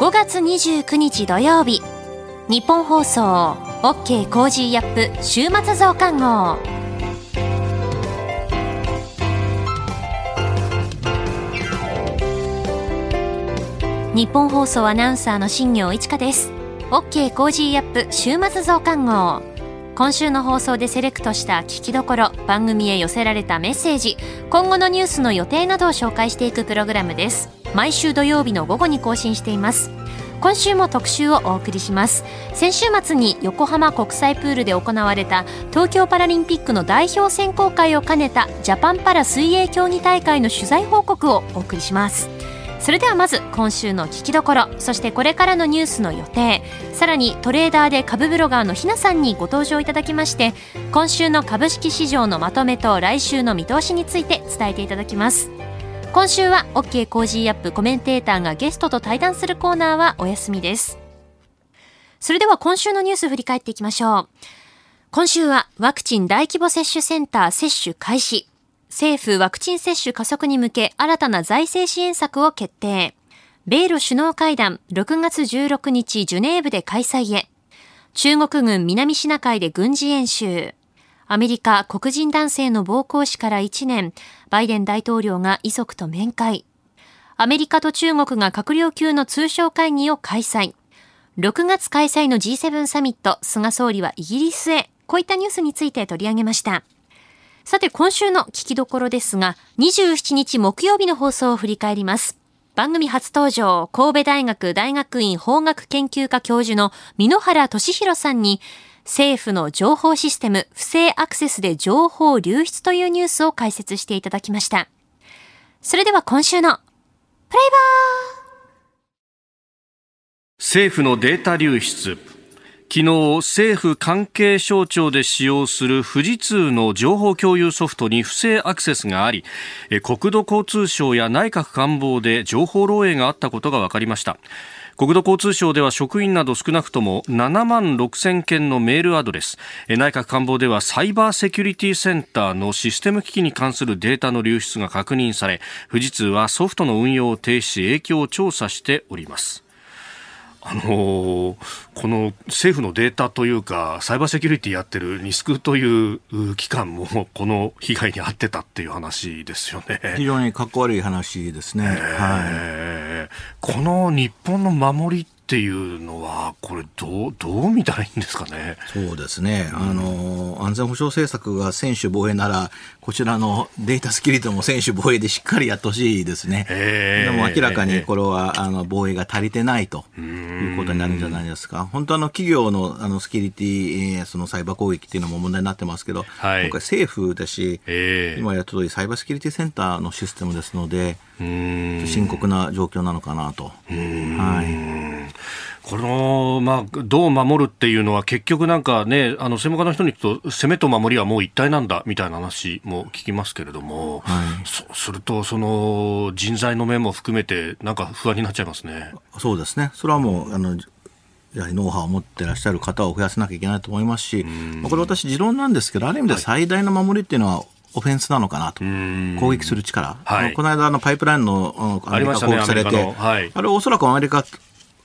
5月29日土曜日。日本放送 OK コージーアップ週末増刊号。ニッポン放送アナウンサーの新行市佳です。OK コージーアップ週末増刊号。今週の放送でセレクトした聞きどころ番組へ寄せられたメッセージ今後のニュースの予定などを紹介していくプログラムです。毎週土曜日の午後に更新しています。今週も特集をお送りします。先週末に横浜国際プールで行われた東京パラリンピックの代表選考会を兼ねたジャパンパラ水泳競技大会の取材報告をお送りします。それではまず今週の聞きどころそしてこれからのニュースの予定さらにトレーダーで株ブロガーのひなさんにご登場いただきまして今週の株式市場のまとめと来週の見通しについて伝えていただきます。今週は OK コージーアップコメンテーターがゲストと対談するコーナーはお休みですそれでは今週のニュース振り返っていきましょう今週はワクチン大規模接種センター接種開始政府ワクチン接種加速に向け新たな財政支援策を決定。米ロ首脳会談6月16日ジュネーブで開催へ。中国軍南シナ海で軍事演習。アメリカ黒人男性の暴行死から1年、バイデン大統領が遺族と面会。アメリカと中国が閣僚級の通商会議を開催。6月開催の G7 サミット、菅総理はイギリスへ。こういったニュースについて取り上げました。さて今週の聞きどころですが、27日木曜日の放送を振り返ります。番組初登場、神戸大学大学院法学研究科教授の箕原俊弘さんに、政府の情報システム不正アクセスで情報流出というニュースを解説していただきました。それでは今週のプレイバー。政府のデータ流出。昨日政府関係省庁で使用する富士通の情報共有ソフトに不正アクセスがあり国土交通省や内閣官房で情報漏洩があったことが分かりました。国土交通省では職員など少なくとも7万6000件のメールアドレス。内閣官房ではサイバーセキュリティセンターのシステム機器に関するデータの流出が確認され富士通はソフトの運用を停止し影響を調査しております。あのー、この政府のデータというか、サイバーセキュリティやってるニスクという機関も、この被害に遭ってたっていう話ですよね。非常にかっこ悪い話ですね。はい、この日本の守りっていうのは、これどう、どう見たらいいんですかね？そうですね。あの、安全保障政策が専守防衛なら、こちらのデータスキリットも専守防衛でしっかりやってほしいですね。でも明らかにこれは、あの、防衛が足りてないということになるんじゃないですか。本当あの、企業の、あの、スキリティ、そのサイバー攻撃っていうのも問題になってますけど、はい、今回政府だし、今やった通りサイバーセキュリティセンターのシステムですので、深刻な状況なのかなと。はい。この、まあ、どう守るっていうのは結局なんかね、あの、専門家の人に聞くと、攻めと守りはもう一体なんだ、みたいな話も聞きますけれども、はい、そうすると、その、人材の面も含めて、なんか不安になっちゃいますね。そうですね。それはもう、あの、やはりノウハウを持ってらっしゃる方を増やさなきゃいけないと思いますし、これ私持論なんですけど、ある意味で最大の守りっていうのは、オフェンスなのかなと、攻撃する力、はい、この間のパイプラインのアメリカ攻撃されて、ね、はい、あれおそらくアメリカ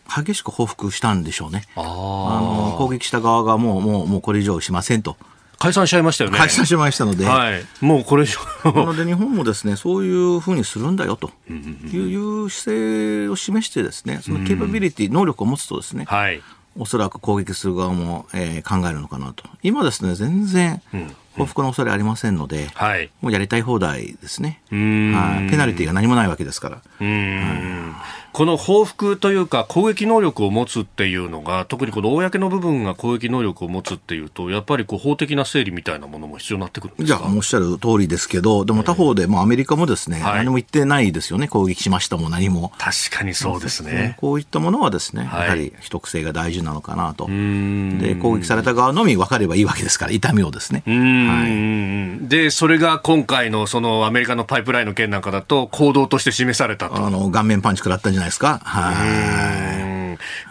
激しく報復したんでしょうね。あの攻撃した側がもうもうもうこれ以上しませんと。解散しちゃいましたよね。解散しましたので、はい、もうこれ以上。なので日本もですねそういうふうにするんだよと。いう姿勢を示してですねそのケーパビリティ能力を持つとですね、はい、おそらく攻撃する側も、えー、考えるのかなと。今ですね全然、うん。報復の恐れありませんので、はい、もうやりたい放題ですね。はい、ペナルティーが何もないわけですから。この報復というか攻撃能力を持つっていうのが特にこの公の部分が攻撃能力を持つっていうとやっぱりこう法的な整理みたいなものも必要になってくるんですか？おっしゃる通りですけどでも他方でもアメリカもですね、はい、何も言ってないですよね攻撃しましたも何も。確かにそうですね。こういったものはですね、やはり秘匿性が大事なのかなと。で攻撃された側のみ分かればいいわけですから痛みをですね。はい、でそれが今回のそのアメリカのパイプラインの件なんかだと行動として示されたと。あの顔面パンチ食らったんじゃないないですか？はい。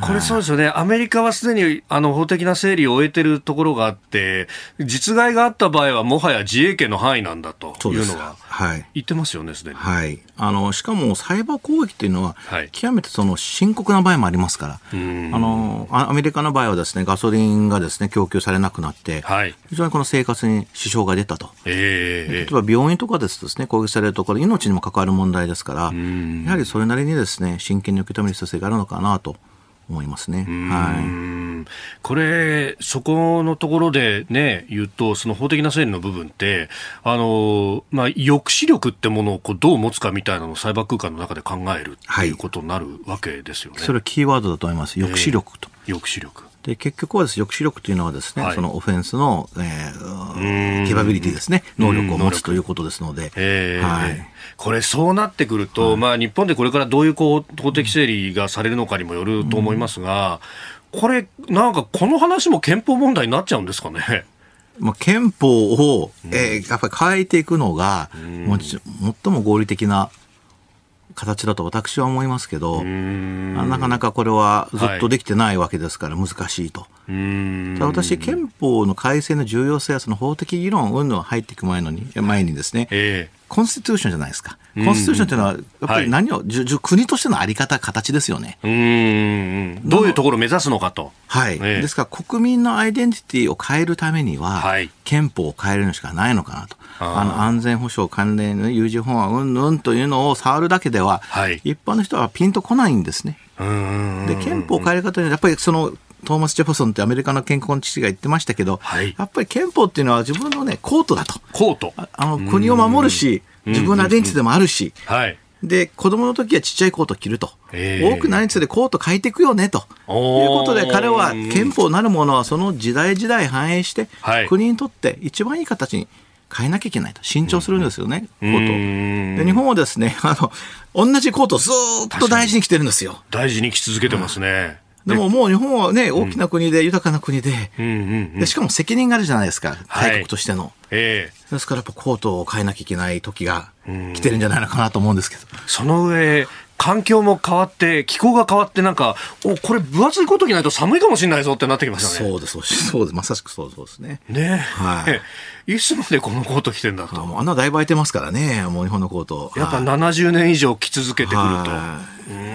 これそうですよね、アメリカはすでにあの法的な整理を終えてるところがあって、実害があった場合はもはや自衛権の範囲なんだというのは言ってますよね、すでに。はい、あのしかもサイバー攻撃っていうのは、極めてその深刻な場合もありますから、あのアメリカの場合はですねガソリンがですね供給されなくなって、はい、非常にこの生活に支障が出たと、えー、例えば病院とかですとですね攻撃されるところ命にも関わる問題ですから、やはりそれなりにですね真剣に受け止める必要性があるのかなと。思いますね。はい。これ、そこのところでね、言うと、その法的な整理の部分って、あの、まあ、抑止力ってものをこうどう持つかみたいなのをサイバー空間の中で考えるっていうことになるわけですよね。はい、それはキーワードだと思います。抑止力と。えー、抑止力。で結局はです、抑止力というのはですね、はい、そのオフェンスの、えー、ケバビリティですね、能力を持つということですので、はい、これ、そうなってくると、はい、まあ、日本でこれからどういうこう法的整理がされるのかにもよると思いますが、うん、これ、なんかこの話も憲法問題になっちゃうんですかね？まあ、憲法を、えー、やっぱり変えていくのが、も最も合理的な形だと私は思いますけど、なかなかこれはずっとできてないわけですから難しいと。はい、私、憲法の改正の重要性やその法的議論、うんぬん入っていく前のに前にですね、えー、コンスティテューションじゃないですか。コンスティテューションというのは、やっぱり何を、はい、国としてのあり方、形ですよね。うんどういうところを目指すのかと。はい、えー、ですから、国民のアイデンティティを変えるためには、はい、憲法を変えるのしかないのかなと。あの安全保障関連の有事法案うんぬんというのを触るだけでは、はい、一般の人はピンとこないんですね。で憲法を変える方にやっぱりそのトーマス・ジェファソンってアメリカの健康の父が言ってましたけど、はい、やっぱり憲法っていうのは自分のね、コートだと。コートあの国を守るし、自分のアイデンティティでもあるし、はい、で、子供の時はちっちゃいコート着ると。多くなりつつでコート変えていくよねと。いうことで彼は憲法なるものはその時代時代反映して、国にとって一番いい形に変えなきゃいけないと。慎重するんですよね、コート。で、日本はですね、あの、同じコートをずっと大事に着てるんですよ。大事に着続けてますね。でももう日本はね、大きな国で豊かな国で、でしかも責任があるじゃないですか、大国としての。はいえ。ー、ですからやっぱコートを変えなきゃいけない時が来てるんじゃないのかなと思うんですけど。その上、環境も変わって、気候が変わって、なんか、お、これ分厚いコート着ないと寒いかもしれないぞってなってきましたね。そうです、そうです。まさしくそうですね。ねはい。いつまでこのコート着てんだと。ああんなだいぶ空いてますからね、もう日本のコート。やっぱ70年以上着続けてくると。うん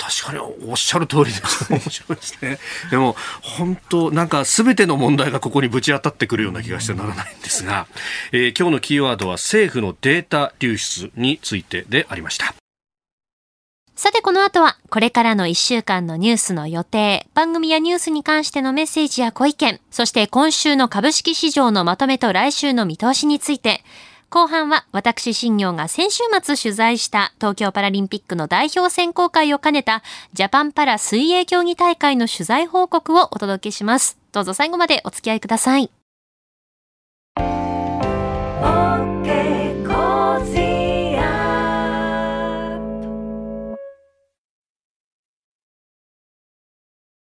確かにおっしゃる通りです。面白いですね。でも、本当なんか全ての問題がここにぶち当たってくるような気がしてならないんですが、えー、今日のキーワードは政府のデータ流出についてでありました。さてこの後は、これからの1週間のニュースの予定、番組やニュースに関してのメッセージやご意見、そして今週の株式市場のまとめと来週の見通しについて、後半は私新業が先週末取材した東京パラリンピックの代表選考会を兼ねたジャパンパラ水泳競技大会の取材報告をお届けします。どうぞ最後までお付き合いください。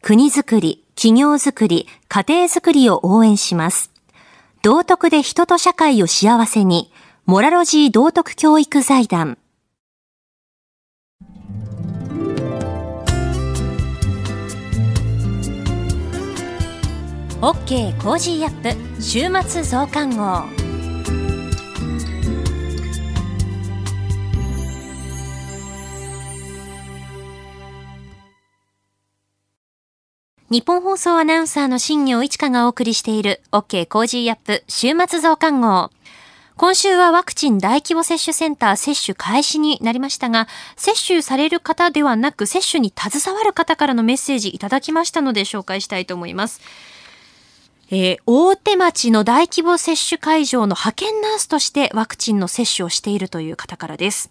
国づくり、企業づくり、家庭づくりを応援します。道徳で人と社会を幸せに、モラロジー道徳教育財団。OK コージーアップ週末増刊号。ニッポン放送アナウンサーの新行市佳がお送りしている OK コージーアップ週末増刊号。今週はワクチン大規模接種センター接種開始になりましたが、接種される方ではなく接種に携わる方からのメッセージいただきましたので紹介したいと思います。えー、大手町の大規模接種会場の派遣ナースとしてワクチンの接種をしているという方からです。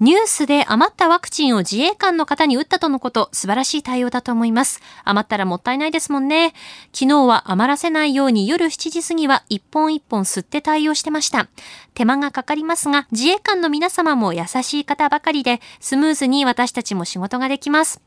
ニュースで余ったワクチンを自衛官の方に打ったとのこと、素晴らしい対応だと思います。余ったらもったいないですもんね。昨日は余らせないように夜7時過ぎは一本一本吸って対応してました。手間がかかりますが、自衛官の皆様も優しい方ばかりで、スムーズに私たちも仕事ができます。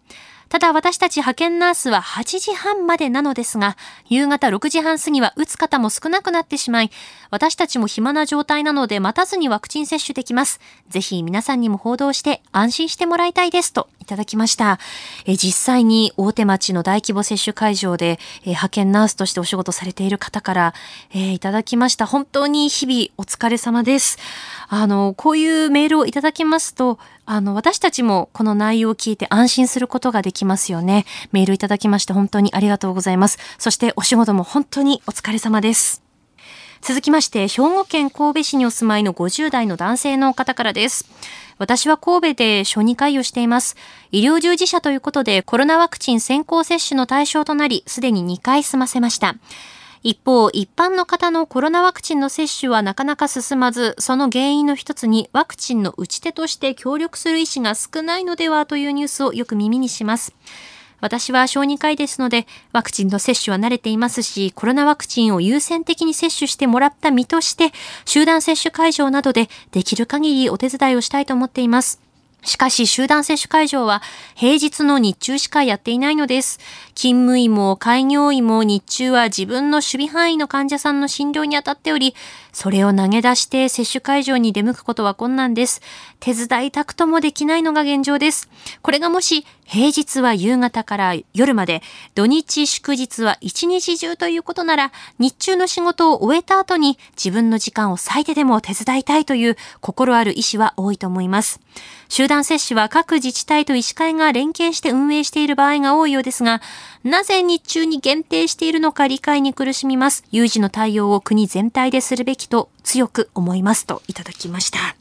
ただ私たち派遣ナースは8時半までなのですが、夕方6時半過ぎは打つ方も少なくなってしまい、私たちも暇な状態なので待たずにワクチン接種できます。ぜひ皆さんにも報道して安心してもらいたいですといただきました。え実際に大手町の大規模接種会場で、え派遣ナースとしてお仕事されている方から、えいただきました。本当に日々お疲れ様です。あの、こういうメールをいただきますと、あの、私たちもこの内容を聞いて安心することができますよね。メールいただきまして本当にありがとうございます。そしてお仕事も本当にお疲れ様です。続きまして、兵庫県神戸市にお住まいの50代の男性の方からです。私は神戸で小児科医をしています。医療従事者ということでコロナワクチン先行接種の対象となり、すでに2回済ませました。一方、一般の方のコロナワクチンの接種はなかなか進まず、その原因の一つにワクチンの打ち手として協力する医師が少ないのではというニュースをよく耳にします。私は小児科医ですので、ワクチンの接種は慣れていますし、コロナワクチンを優先的に接種してもらった身として、集団接種会場などでできる限りお手伝いをしたいと思っています。しかし集団接種会場は平日の日中しかやっていないのです。勤務医も開業医も日中は自分の守備範囲の患者さんの診療に当たっており、それを投げ出して接種会場に出向くことは困難です。手伝いたくともできないのが現状です。これがもし平日は夕方から夜まで、土日祝日は一日中ということなら、日中の仕事を終えた後に自分の時間を割いてでも手伝いたいという心ある医師は多いと思います。集団接種は各自治体と医師会が連携して運営している場合が多いようですが、なぜ日中に限定しているのか理解に苦しみます。有事の対応を国全体でするべきと強く思いますといただきました。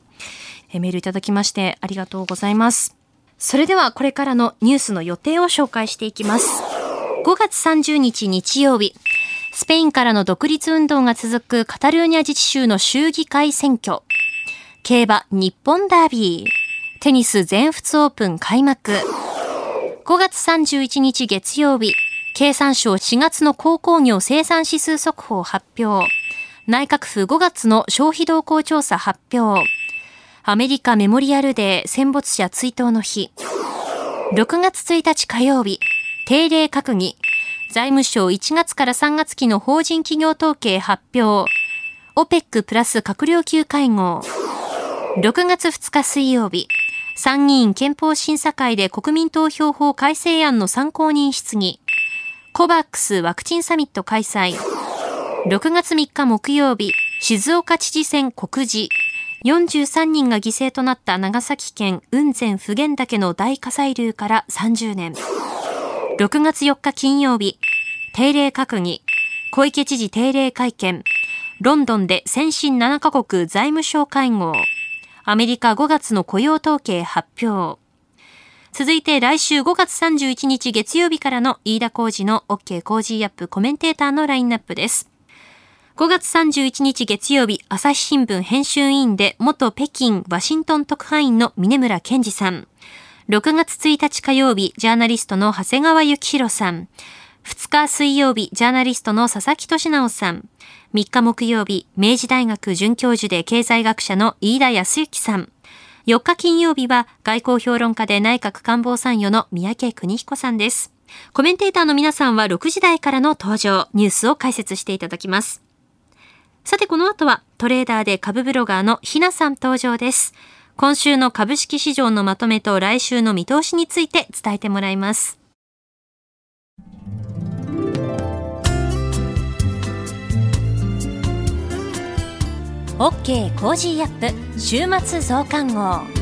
えメールいただきましてありがとうございます。それではこれからのニュースの予定を紹介していきます。5月30日日曜日、スペインからの独立運動が続くカタルーニャ自治州の州議会選挙。競馬日本ダービー。テニス全仏オープン開幕。5月31日月曜日、経産省4月の鉱工業生産指数速報発表。内閣府5月の消費動向調査発表。アメリカメモリアルデー戦没者追悼の日。6月1日火曜日、定例閣議。財務省1月から3月期の法人企業統計発表。OPEC プラス閣僚級会合。6月2日水曜日、参議院憲法審査会で国民投票法改正案の参考人質疑。コバックスワクチンサミット開催。6月3日木曜日、静岡知事選告示。43人が犠牲となった長崎県雲仙普賢岳の大火砕流から30年。6月4日金曜日、定例閣議。小池知事定例会見。ロンドンで先進7カ国財務省会合。アメリカ5月の雇用統計発表。続いて来週5月31日月曜日からの飯田浩二の OK コージーアップコメンテーターのラインナップです。5月31日月曜日、朝日新聞編集委員で元北京ワシントン特派員の峰村健二さん。6月1日火曜日、ジャーナリストの長谷川幸宏さん。2日水曜日、ジャーナリストの佐々木俊直さん。3日木曜日、明治大学准教授で経済学者の飯田康之さん。4日金曜日は外交評論家で内閣官房参与の三宅邦彦さんです。コメンテーターの皆さんは6時台からの登場、ニュースを解説していただきます。さてこの後はトレーダーで株ブロガーのひなさん登場です。今週の株式市場のまとめと来週の見通しについて伝えてもらいます。OK コージーアップ週末増刊号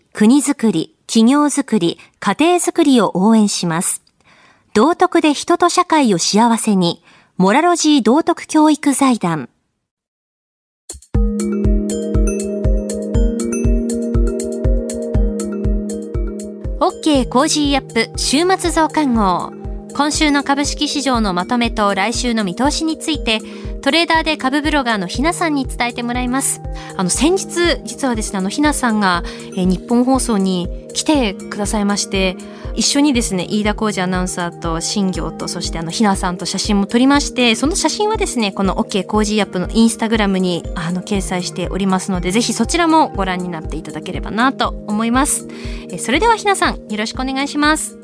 国づくり、企業づくり、家庭づくりを応援します。道徳で人と社会を幸せに、モラロジー道徳教育財団。OK コージーアップ週末増刊号。今週の株式市場のまとめと来週の見通しについて、トレーダーで株ブロガーのひなさんに伝えてもらいます。あの、先日、実はですね、あの、ひなさんが、えー、ニッポン放送に来てくださいまして、一緒にですね、飯田浩司アナウンサーと新行と、そしてあの、ひなさんと写真も撮りまして、その写真はですね、この OK コージーアップのインスタグラムに、あの、掲載しておりますので、ぜひそちらもご覧になっていただければなと思います。えそれではひなさん、よろしくお願いします。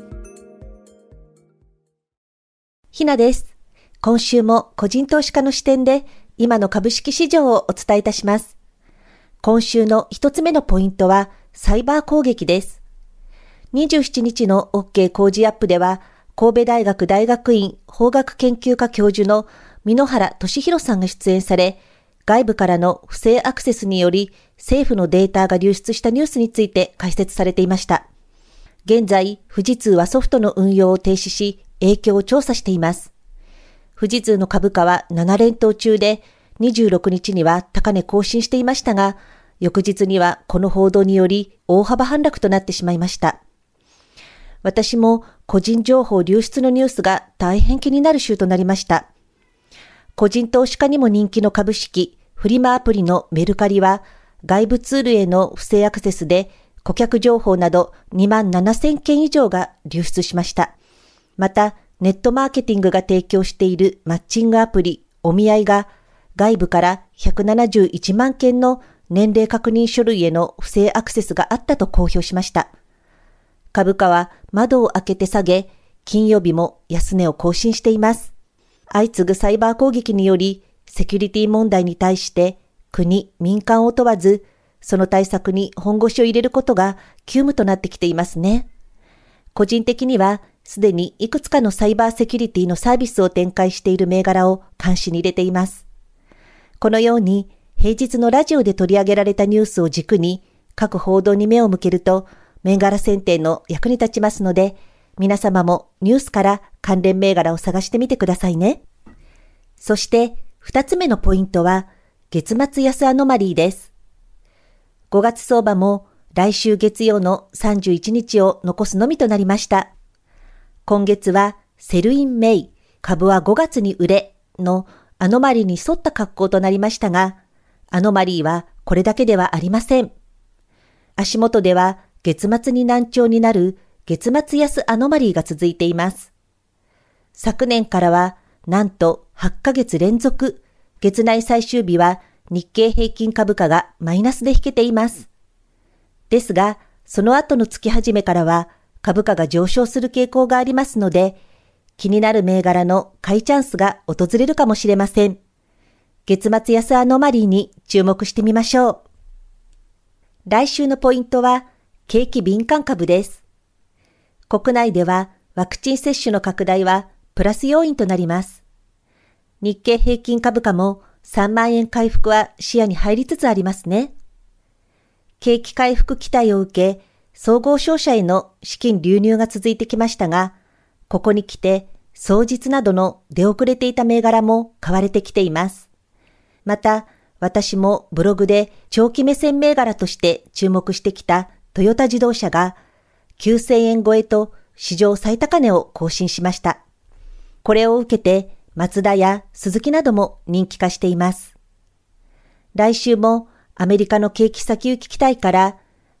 ひなです。今週も個人投資家の視点で、今の株式市場をお伝えいたします。今週の一つ目のポイントは、サイバー攻撃です。27日の OK 工事アップでは、神戸大学大学院法学研究科教授の箕原俊弘さんが出演され、外部からの不正アクセスにより政府のデータが流出したニュースについて解説されていました。現在、富士通はソフトの運用を停止し、影響を調査しています。富士通の株価は7連投中で、26日には高値更新していましたが、翌日にはこの報道により大幅反落となってしまいました。私も個人情報流出のニュースが大変気になる週となりました。個人投資家にも人気の株式、フリマアプリのメルカリは、外部ツールへの不正アクセスで顧客情報など2万7000件以上が流出しました。また、ネットマーケティングが提供しているマッチングアプリ、お見合いが外部から171万件の年齢確認書類への不正アクセスがあったと公表しました。株価は窓を開けて下げ、金曜日も安値を更新しています。相次ぐサイバー攻撃により、セキュリティ問題に対して国、民間を問わず、その対策に本腰を入れることが急務となってきていますね。個人的には、すでにいくつかのサイバーセキュリティのサービスを展開している銘柄を監視に入れています。このように、平日のラジオで取り上げられたニュースを軸に、各報道に目を向けると、銘柄選定の役に立ちますので、皆様もニュースから関連銘柄を探してみてくださいね。そして二つ目のポイントは月末安アノマリーです。5月相場も来週月曜の31日を残すのみとなりました。今月は Sell in May、株は5月に売れのアノマリーに沿った格好となりましたが、アノマリーはこれだけではありません。足元では月末に軟調になる月末安アノマリーが続いています。昨年からは、なんと8ヶ月連続、月内最終日は日経平均株価がマイナスで引けています。ですが、その後の月始めからは株価が上昇する傾向がありますので、気になる銘柄の買いチャンスが訪れるかもしれません。月末安アノマリーに注目してみましょう。来週のポイントは、景気敏感株です。国内ではワクチン接種の拡大はプラス要因となります。日経平均株価も3万円回復は視野に入りつつありますね。景気回復期待を受け、総合商社への資金流入が続いてきましたが、ここに来て、総実などの出遅れていた銘柄も買われてきています。また、私もブログで長期目線銘柄として注目してきたトヨタ自動車が9000円超えと史上最高値を更新しました。これを受けて、マツダやスズキなども人気化しています。来週もアメリカの景気先行き期待から、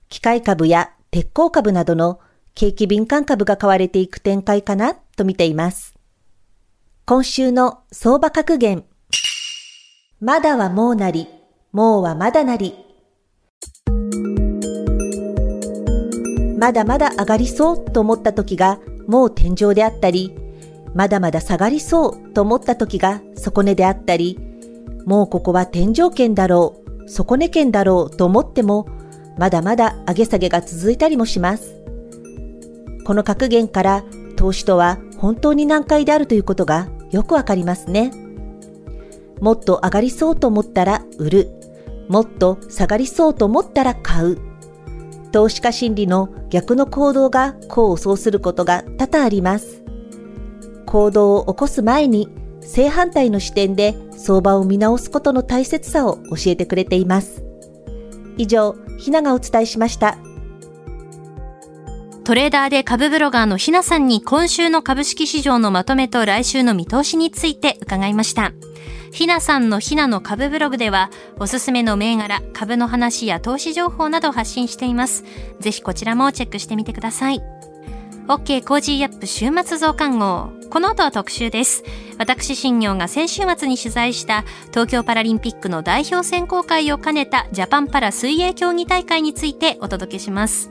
機械株や鉄鋼株などの景気敏感株が買われていく展開かなと見ています。今週の相場格言。まだはもうなり、もうはまだなり。まだまだ上がりそうと思った時がもう天井であったり、まだまだ下がりそうと思った時が底根であったり、もうここは天井圏だろう、底根圏だろうと思っても、まだまだ上げ下げが続いたりもします。この格言から投資とは本当に難解であるということがよくわかりますね。もっと上がりそうと思ったら売る。もっと下がりそうと思ったら買う。投資家心理の逆の行動が功を奏することが多々あります。行動を起こす前に正反対の視点で相場を見直すことの大切さを教えてくれています。以上、ひながお伝えしました。トレーダーで株ブロガーのひなさんに今週の株式市場のまとめと来週の見通しについて伺いました。ひなさんのひなの株ブログでは、おすすめの銘柄、株の話や投資情報など発信しています。ぜひこちらもチェックしてみてください。OK コージーアップ週末増刊号。この後は特集です。私、新行が先週末に取材した東京パラリンピックの代表選考会を兼ねたジャパンパラ水泳競技大会についてお届けします。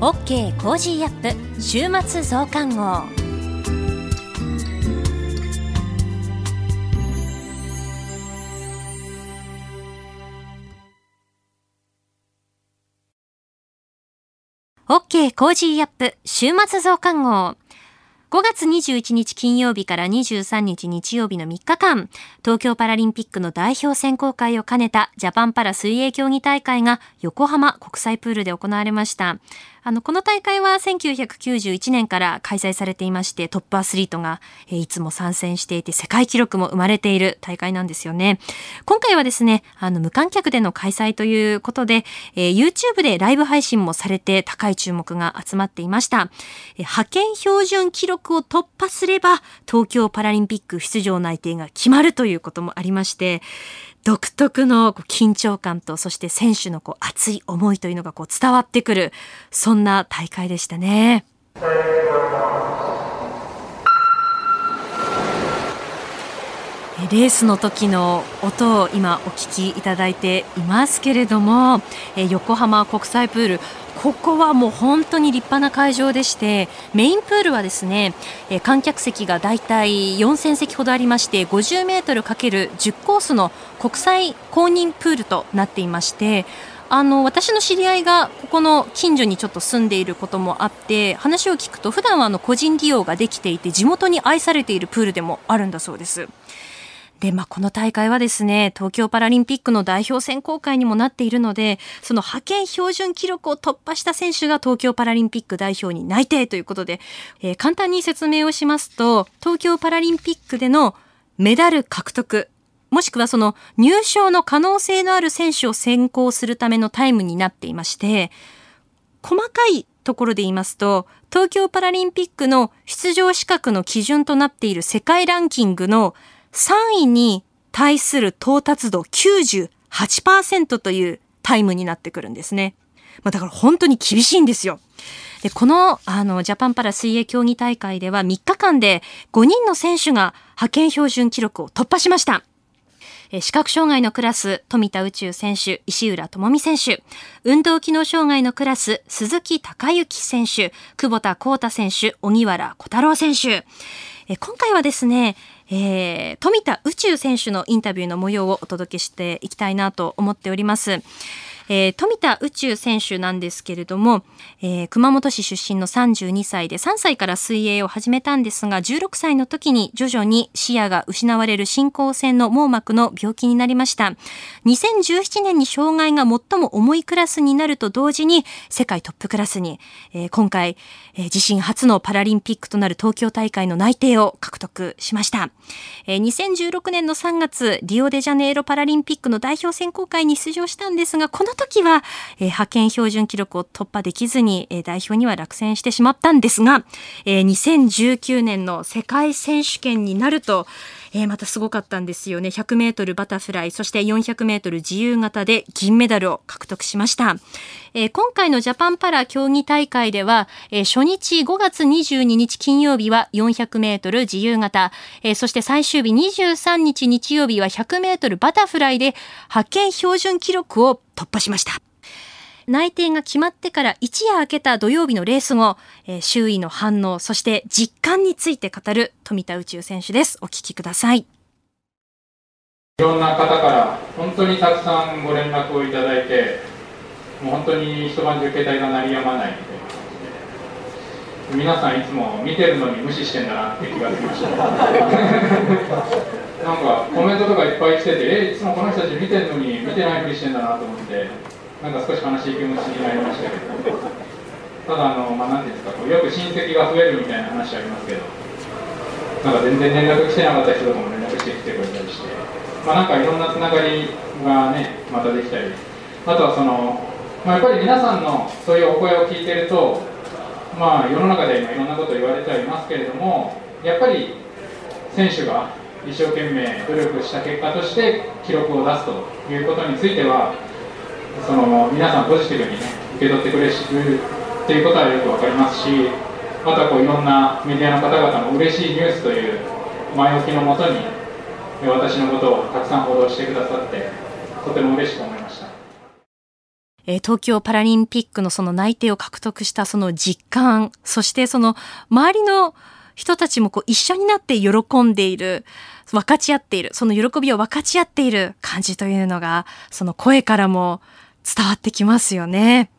OK コージーアップ週末増刊号オッケーコージーアップ週末増刊号5月21日金曜日から23日日曜日の3日間、東京パラリンピックの代表選考会を兼ねたジャパンパラ水泳競技大会が横浜国際プールで行われました。あの、この大会は1991年から開催されていまして、トップアスリートが、えいつも参戦していて、世界記録も生まれている大会なんですよね。今回はですね、あの、無観客での開催ということで、え、YouTube でライブ配信もされて高い注目が集まっていました。え派遣標準記録を突破すれば、東京パラリンピック出場内定が決まるということもありまして、独特の緊張感と、そして選手のこう熱い思いというのがこう伝わってくる、そんな大会でしたね。レースの時の音を今お聞きいただいていますけれども、え横浜国際プールここはもう本当に立派な会場でしてメインプールはですね、え観客席がだいたい4000席ほどありまして50メートル ×10 コースの国際公認プールとなっていましてあの私の知り合いがここの近所にちょっと住んでいることもあって話を聞くと普段はあの個人利用ができていて地元に愛されているプールでもあるんだそうです。で、まあ、この大会はですね、東京パラリンピックの代表選考会にもなっているので、その派遣標準記録を突破した選手が東京パラリンピック代表に内定ということで、えー、簡単に説明をしますと、東京パラリンピックでのメダル獲得、もしくはその入賞の可能性のある選手を選考するためのタイムになっていまして、細かいところで言いますと、東京パラリンピックの出場資格の基準となっている世界ランキングの3位に対する到達度98%というタイムになってくるんですね。まあ、だから本当に厳しいんですよ。で、この、あの、ジャパンパラ水泳競技大会では3日間で5人の選手が派遣標準記録を突破しました。視覚障害のクラス、富田宇宙選手、石浦智美選手。運動機能障害のクラス、鈴木孝之選手、久保田幸太選手、荻原小太郎選手。今回はですね、えー、富田宇宙選手のインタビューの模様をお届けしていきたいなと思っております。えー、富田宇宙選手なんですけれども、えー、熊本市出身の32歳で3歳から水泳を始めたんですが、16歳の時に徐々に視野が失われる進行性の網膜の病気になりました。2017年に障害が最も重いクラスになると同時に、世界トップクラスに、えー、今回、え、自身初のパラリンピックとなる東京大会の内定を獲得しました。えー、2016年の3月、リオデジャネイロパラリンピックの代表選考会に出場したんですが、この時は、えー、派遣標準記録を突破できずに、えー、代表には落選してしまったんですが、えー、2019年の世界選手権になると、えー、またすごかったんですよね。100メートルバタフライ、そして400メートル自由形で銀メダルを獲得しました。えー、今回のジャパンパラ競技大会では、えー、初日5月22日金曜日は400メートル自由形、えー、そして最終日23日日曜日は100メートルバタフライで派遣標準記録を突破しました。内定が決まってから一夜明けた土曜日のレース後、えー、周囲の反応、そして実感について語る富田宇宙選手です。お聞きください。いろんな方から本当にたくさんご連絡をいただいて、もう本当に一晩中携帯が鳴りやまないみたいな感じで、皆さんいつも見てるのに無視してんだなって気がつきました。なんかコメントとかいっぱい来てて、えいつもこの人たち見てるのに見てないふりしてんだなと思って、なんか少し悲しい気持ちになりましたけど、ただあの、まあ、なんですか、こうよく親戚が増えるみたいな話ありますけど、なんか全然連絡来てなかった人とかも連絡してきてくれたりして、まあ、なんかいろんなつながりがね、またできたり、あとはその、まあ、やっぱり皆さんのそういうお声を聞いてると、まあ、世の中で今いろんなこと言われてはいますけれども、やっぱり選手が一生懸命努力した結果として記録を出すということについてはその皆さんポジティブに、ね、受け取ってくれるっていうことはよく分かりますしまたこういろんなメディアの方々も嬉しいニュースという前置きのもとに私のことをたくさん報道してくださってとても嬉しく思いました。東京パラリンピックのその内定を獲得したその実感、そしてその周りの人たちもこう一緒になって喜んでいる、分かち合っている、その喜びを分かち合っている感じというのが、その声からも伝わってきますよね。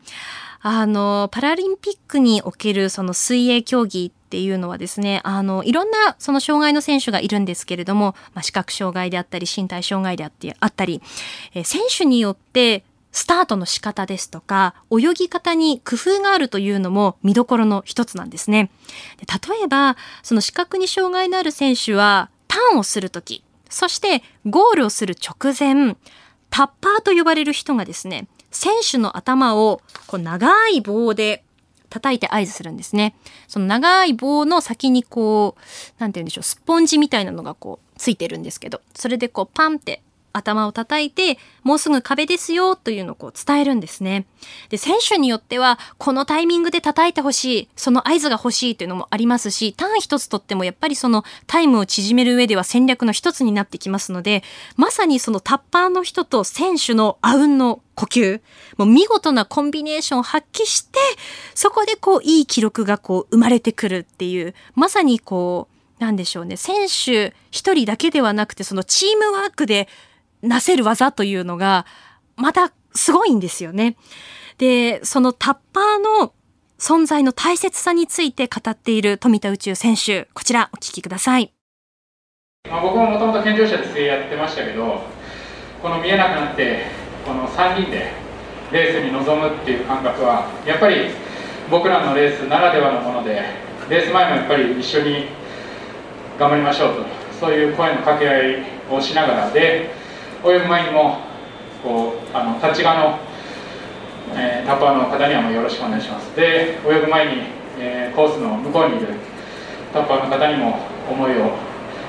あの、パラリンピックにおけるその水泳競技っていうのはですね、あの、いろんなその障害の選手がいるんですけれども、まあ、視覚障害であったり、身体障害であったり、選手によってスタートの仕方ですとか、泳ぎ方に工夫があるというのも見どころの一つなんですね。例えば、その視覚に障害のある選手は、ターンをするとき、そしてゴールをする直前、タッパーと呼ばれる人がですね、選手の頭をこう長い棒で叩いて合図するんですね。その長い棒の先にこう、なんて言うんでしょう、スポンジみたいなのがこうついてるんですけど、それでこうパンって頭を叩いて、もうすぐ壁ですよというのをこう伝えるんですね。で、選手によっては、このタイミングで叩いてほしい、その合図が欲しいというのもありますし、ターン一つとってもやっぱりそのタイムを縮める上では戦略の一つになってきますので、まさにそのタッパーの人と選手のあうんの呼吸、もう見事なコンビネーションを発揮して、そこでこういい記録がこう生まれてくるっていう、まさにこう、なんでしょうね、選手一人だけではなくて、そのチームワークでなせる技というのが、またすごいんですよね。で、そのタッパーの存在の大切さについて語っている富田宇宙選手、こちらお聞きください。まあ、僕ももともと健常者でやってましたけど、この見えなくなって、この3人でレースに臨むっていう感覚は、やっぱり僕らのレースならではのもので、レース前もやっぱり一緒に頑張りましょうと、そういう声の掛け合いをしながらで、泳ぐ前にもこうあの立ち側の、えー、タッパーの方にはもうよろしくお願いします。で泳ぐ前に、えー、コースの向こうにいるタッパーの方にも思いを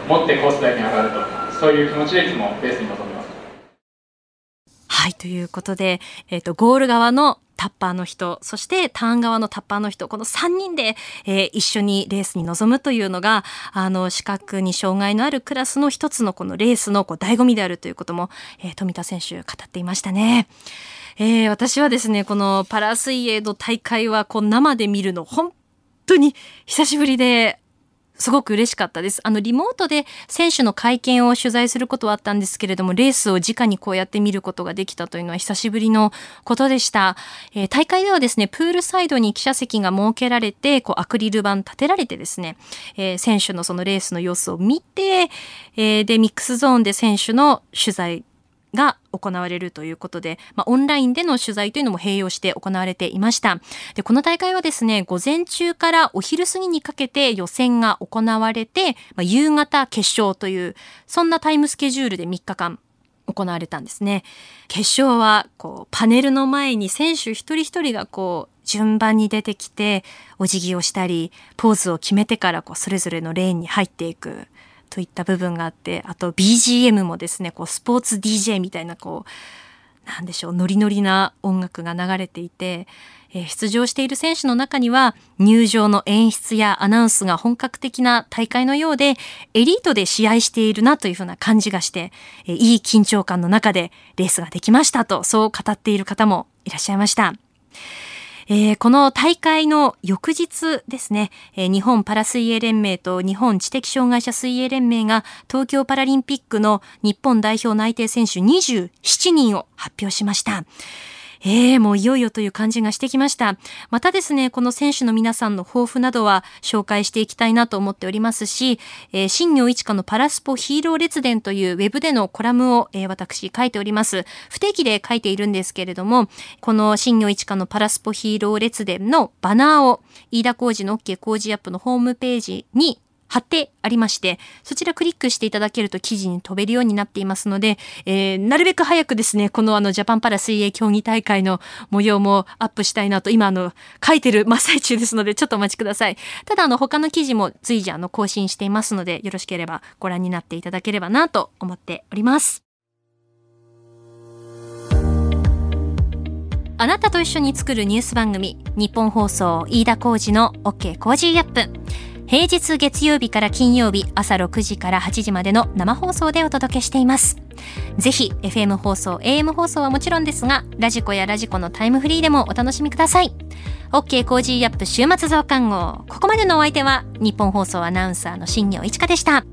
持ってコース台に上がるとそういう気持ちでいつもベースに臨みます。はいということで、えーとゴール側のタッパーの人、そしてターン側のタッパーの人、この3人で、えー、一緒にレースに臨むというのが、あの、視覚に障害のあるクラスの一つのこのレースのこう醍醐味であるということも、えー、富田選手語っていましたね。えー、私はですね、このパラ水泳の大会はこう生で見るの本当に久しぶりですごく嬉しかったです。あの、リモートで選手の会見を取材することはあったんですけれども、レースを直にこうやって見ることができたというのは久しぶりのことでした。えー、大会ではですね、プールサイドに記者席が設けられて、こう、アクリル板立てられてですね、えー、選手のそのレースの様子を見て、えー、で、ミックスゾーンで選手の取材が行われるということで、まあ、オンラインでの取材というのも併用して行われていました。で、この大会はですね、午前中からお昼過ぎにかけて予選が行われて、まあ、夕方決勝という、そんなタイムスケジュールで3日間行われたんですね。決勝は、こう、パネルの前に選手一人一人がこう、順番に出てきて、お辞儀をしたり、ポーズを決めてから、こう、それぞれのレーンに入っていく。といった部分があって、あと BGM もですね、こうスポーツ DJ みたいなこう、なんでしょう、ノリノリな音楽が流れていて、えー、出場している選手の中には入場の演出やアナウンスが本格的な大会のようで、エリートで試合しているなというふうな感じがして、えー、いい緊張感の中でレースができましたと、そう語っている方もいらっしゃいました。えー、この大会の翌日ですね、えー、日本パラ水泳連盟と日本知的障害者水泳連盟が東京パラリンピックの日本代表内定選手27人を発表しました。ええー、もういよいよという感じがしてきました。またですね、この選手の皆さんの抱負などは紹介していきたいなと思っておりますし、えー、新業一華のパラスポヒーロー列伝というウェブでのコラムを、えー、私書いております。不定期で書いているんですけれども、この新業一華のパラスポヒーロー列伝のバナーを飯田浩二の OK 工事アップのホームページに貼ってありまして、そちらクリックしていただけると記事に飛べるようになっていますので、えー、なるべく早くですね、このあのジャパンパラ水泳競技大会の模様もアップしたいなと、今あの、書いてる真っ最中ですので、ちょっとお待ちください。ただあの、他の記事も随時あの、更新していますので、よろしければご覧になっていただければなと思っております。あなたと一緒に作るニュース番組、ニッポン放送飯田浩司の OK Cozy up。平日月曜日から金曜日朝6時から8時までの生放送でお届けしています。ぜひ FM 放送、AM 放送はもちろんですが、ラジコやラジコのタイムフリーでもお楽しみください。OK コージーアップ週末増刊号。ここまでのお相手は日本放送アナウンサーの新業一花でした。